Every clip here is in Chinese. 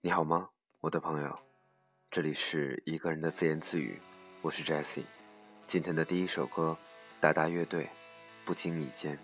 你好吗，我的朋友？这里是一个人的自言自语，我是 Jesse。今天的第一首歌，达达乐队，不经意间。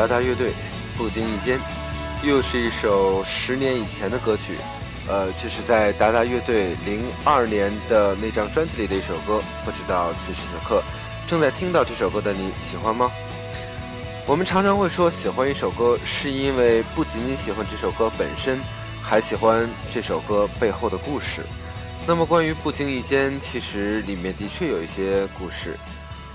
达达乐队，不经意间，又是一首十年以前的歌曲。呃，这是在达达乐队零二年的那张专辑里的一首歌。不知道此时此刻正在听到这首歌的你喜欢吗？我们常常会说喜欢一首歌，是因为不仅仅喜欢这首歌本身，还喜欢这首歌背后的故事。那么关于不经意间，其实里面的确有一些故事。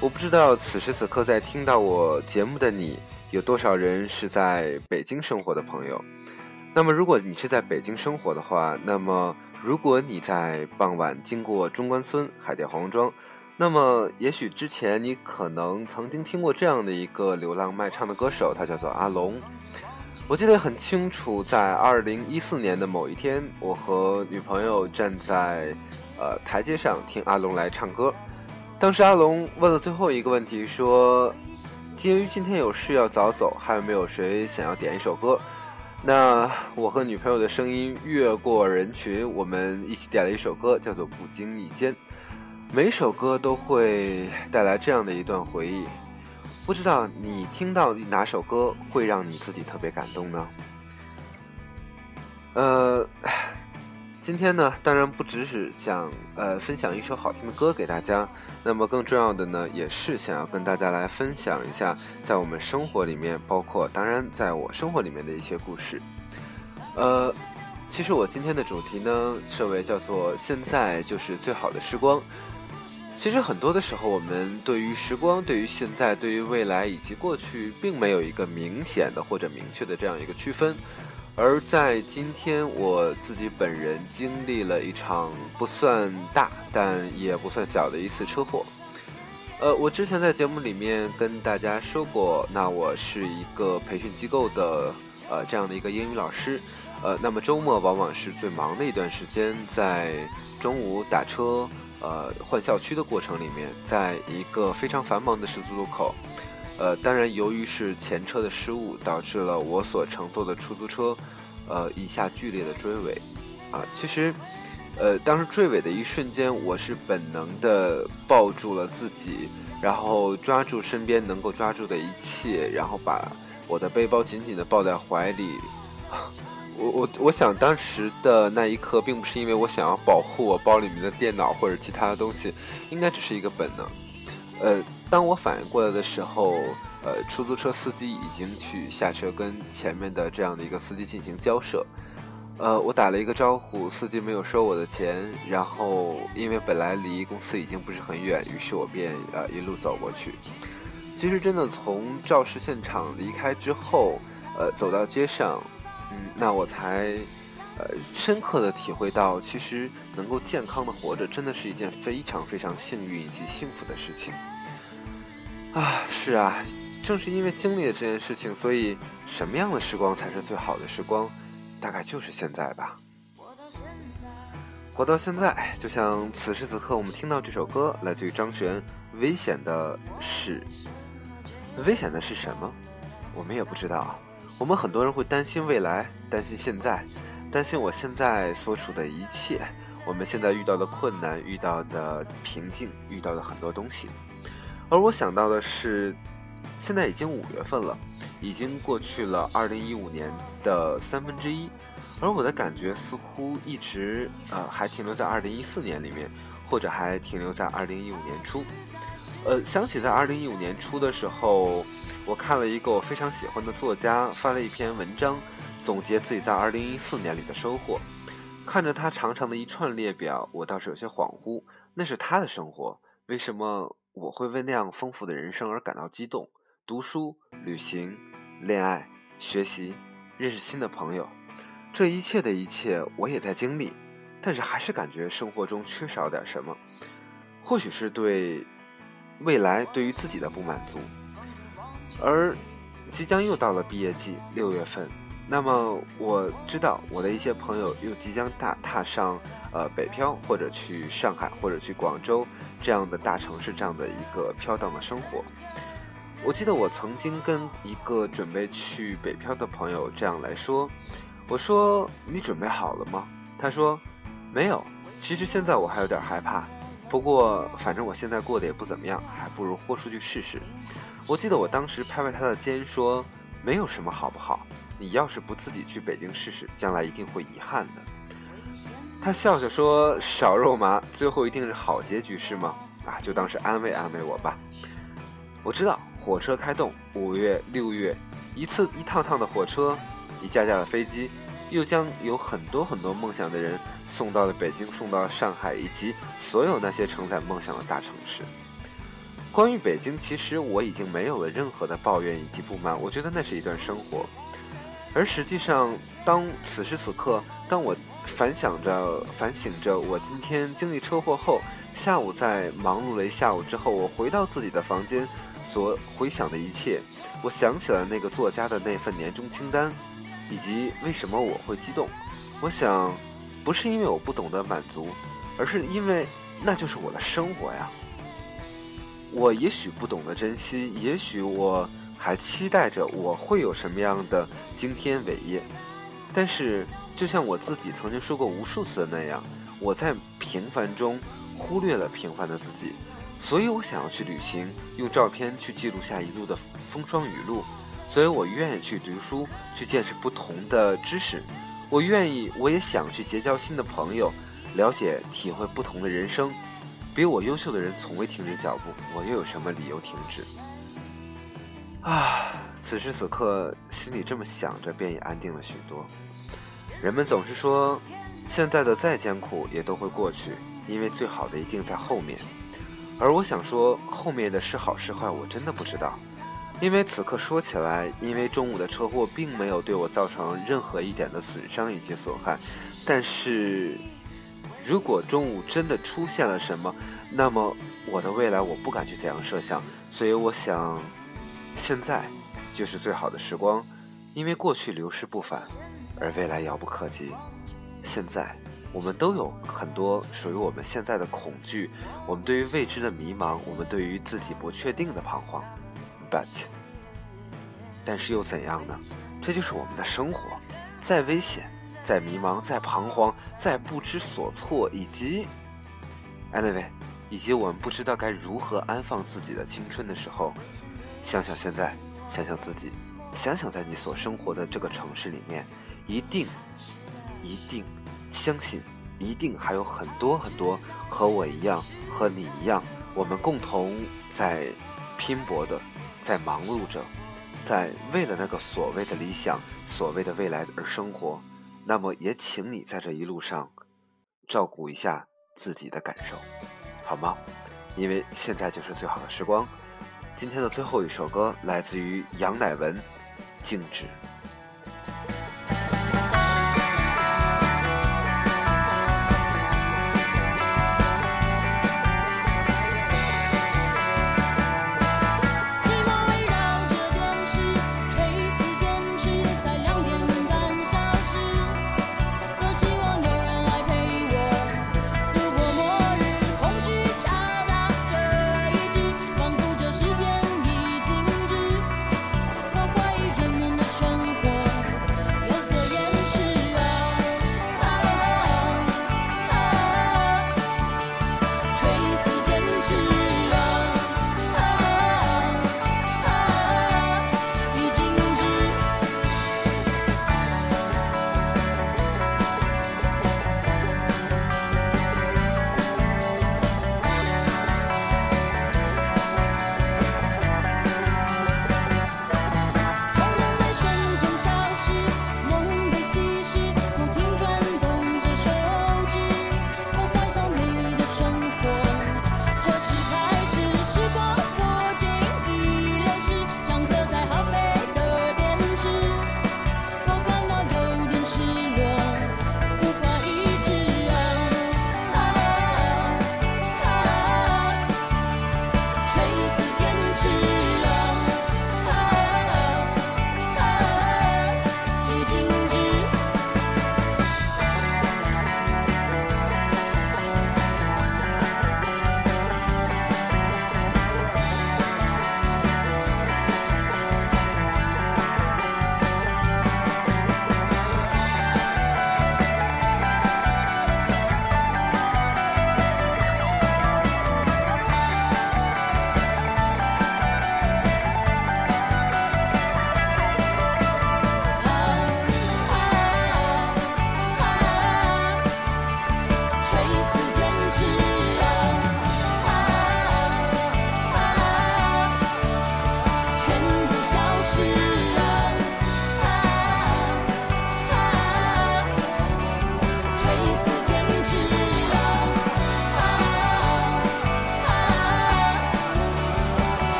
我不知道此时此刻在听到我节目的你。有多少人是在北京生活的朋友？那么，如果你是在北京生活的话，那么如果你在傍晚经过中关村海淀黄庄，那么也许之前你可能曾经听过这样的一个流浪卖唱的歌手，他叫做阿龙。我记得很清楚，在二零一四年的某一天，我和女朋友站在呃台阶上听阿龙来唱歌。当时阿龙问了最后一个问题，说。鉴于今天有事要早走，还有没有谁想要点一首歌？那我和女朋友的声音越过人群，我们一起点了一首歌，叫做《不经意间》。每首歌都会带来这样的一段回忆。不知道你听到哪首歌会让你自己特别感动呢？呃。今天呢，当然不只是想呃分享一首好听的歌给大家，那么更重要的呢，也是想要跟大家来分享一下，在我们生活里面，包括当然在我生活里面的一些故事。呃，其实我今天的主题呢，设为叫做“现在就是最好的时光”。其实很多的时候，我们对于时光、对于现在、对于未来以及过去，并没有一个明显的或者明确的这样一个区分。而在今天，我自己本人经历了一场不算大，但也不算小的一次车祸。呃，我之前在节目里面跟大家说过，那我是一个培训机构的呃这样的一个英语老师，呃，那么周末往往是最忙的一段时间，在中午打车呃换校区的过程里面，在一个非常繁忙的十字路口。呃，当然，由于是前车的失误，导致了我所乘坐的出租车，呃，一下剧烈的追尾，啊，其实，呃，当时追尾的一瞬间，我是本能的抱住了自己，然后抓住身边能够抓住的一切，然后把我的背包紧紧的抱在怀里。我我我想当时的那一刻，并不是因为我想要保护我包里面的电脑或者其他的东西，应该只是一个本能。呃，当我反应过来的时候，呃，出租车司机已经去下车跟前面的这样的一个司机进行交涉。呃，我打了一个招呼，司机没有收我的钱，然后因为本来离公司已经不是很远，于是我便呃一路走过去。其实真的从肇事现场离开之后，呃，走到街上，嗯，那我才呃深刻的体会到，其实能够健康的活着，真的是一件非常非常幸运以及幸福的事情。啊，是啊，正是因为经历了这件事情，所以什么样的时光才是最好的时光？大概就是现在吧。活到现在，就像此时此刻我们听到这首歌，来自于张悬，《危险的是》。危险的是什么？我们也不知道。我们很多人会担心未来，担心现在，担心我现在所处的一切，我们现在遇到的困难、遇到的瓶颈、遇到的很多东西。而我想到的是。现在已经五月份了，已经过去了二零一五年的三分之一，而我的感觉似乎一直呃还停留在二零一四年里面，或者还停留在二零一五年初。呃，想起在二零一五年初的时候，我看了一个我非常喜欢的作家发了一篇文章，总结自己在二零一四年里的收获。看着他长长的一串列表，我倒是有些恍惚，那是他的生活，为什么我会为那样丰富的人生而感到激动？读书、旅行、恋爱、学习、认识新的朋友，这一切的一切我也在经历，但是还是感觉生活中缺少点什么。或许是对未来、对于自己的不满足。而即将又到了毕业季，六月份，那么我知道我的一些朋友又即将大踏上呃北漂，或者去上海，或者去广州这样的大城市这样的一个飘荡的生活。我记得我曾经跟一个准备去北漂的朋友这样来说：“我说你准备好了吗？”他说：“没有。其实现在我还有点害怕，不过反正我现在过得也不怎么样，还不如豁出去试试。”我记得我当时拍拍他的肩说：“没有什么好不好？你要是不自己去北京试试，将来一定会遗憾的。”他笑笑说：“少肉麻，最后一定是好结局是吗？啊，就当是安慰安慰我吧。我知道。”火车开动，五月、六月，一次一趟趟的火车，一架架的飞机，又将有很多很多梦想的人送到了北京，送到了上海，以及所有那些承载梦想的大城市。关于北京，其实我已经没有了任何的抱怨以及不满，我觉得那是一段生活。而实际上，当此时此刻，当我反想着、反省着我今天经历车祸后，下午在忙碌了一下午之后，我回到自己的房间。所回想的一切，我想起了那个作家的那份年终清单，以及为什么我会激动。我想，不是因为我不懂得满足，而是因为那就是我的生活呀。我也许不懂得珍惜，也许我还期待着我会有什么样的惊天伟业，但是就像我自己曾经说过无数次的那样，我在平凡中忽略了平凡的自己。所以我想要去旅行，用照片去记录下一路的风霜雨露。所以我愿意去读书，去见识不同的知识。我愿意，我也想去结交新的朋友，了解、体会不同的人生。比我优秀的人从未停止脚步，我又有什么理由停止？啊！此时此刻，心里这么想着，便也安定了许多。人们总是说，现在的再艰苦也都会过去，因为最好的一定在后面。而我想说，后面的是好是坏，我真的不知道。因为此刻说起来，因为中午的车祸并没有对我造成任何一点的损伤以及损害。但是，如果中午真的出现了什么，那么我的未来我不敢去怎样设想。所以我想，现在就是最好的时光，因为过去流逝不返，而未来遥不可及。现在。我们都有很多属于我们现在的恐惧，我们对于未知的迷茫，我们对于自己不确定的彷徨。But，但是又怎样呢？这就是我们的生活，再危险、在迷茫，在彷徨，在不知所措，以及，anyway，以及我们不知道该如何安放自己的青春的时候，想想现在，想想自己，想想在你所生活的这个城市里面，一定，一定，相信，一定还有很多很多和我一样，和你一样，我们共同在拼搏的，在忙碌着。在为了那个所谓的理想、所谓的未来而生活，那么也请你在这一路上照顾一下自己的感受，好吗？因为现在就是最好的时光。今天的最后一首歌来自于杨乃文，《静止》。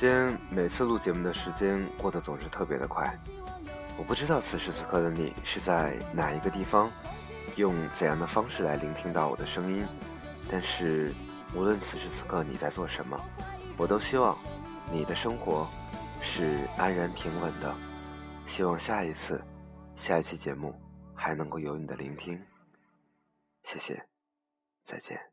间，每次录节目的时间过得总是特别的快。我不知道此时此刻的你是在哪一个地方，用怎样的方式来聆听到我的声音。但是，无论此时此刻你在做什么，我都希望你的生活是安然平稳的。希望下一次，下一期节目还能够有你的聆听。谢谢，再见。